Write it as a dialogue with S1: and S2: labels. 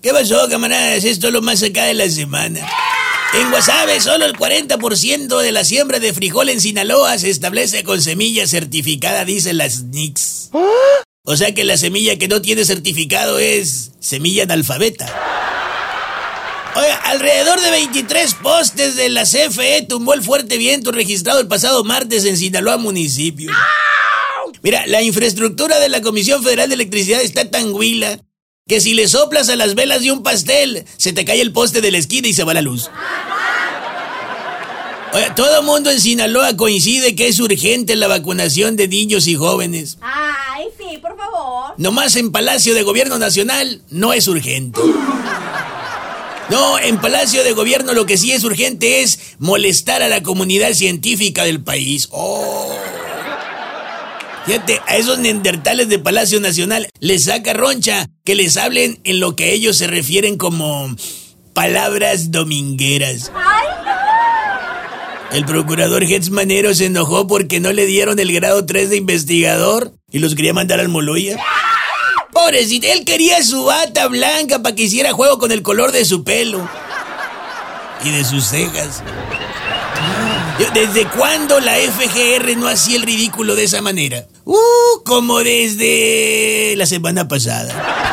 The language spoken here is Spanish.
S1: ¿Qué pasó, camaradas? Esto es lo más acá de la semana. En Guasave, solo el 40% de la siembra de frijol en Sinaloa se establece con semilla certificada, dicen las NICS. O sea que la semilla que no tiene certificado es semilla analfabeta. Oiga, alrededor de 23 postes de la CFE tumbó el fuerte viento registrado el pasado martes en Sinaloa municipio. Mira, la infraestructura de la Comisión Federal de Electricidad está tan huila que si le soplas a las velas de un pastel, se te cae el poste de la esquina y se va la luz. Oye, todo mundo en Sinaloa coincide que es urgente la vacunación de niños y jóvenes.
S2: Ay, sí, por favor.
S1: Nomás en Palacio de Gobierno Nacional no es urgente. No, en Palacio de Gobierno lo que sí es urgente es molestar a la comunidad científica del país. Oh. Fíjate, a esos neandertales de Palacio Nacional les saca roncha que les hablen en lo que ellos se refieren como palabras domingueras. El procurador Getz Manero se enojó porque no le dieron el grado 3 de investigador y los quería mandar al Moloya. Pobrecito, él quería su bata blanca para que hiciera juego con el color de su pelo y de sus cejas. ¿Desde cuándo la FGR no hacía el ridículo de esa manera? Uh, como desde la semana pasada.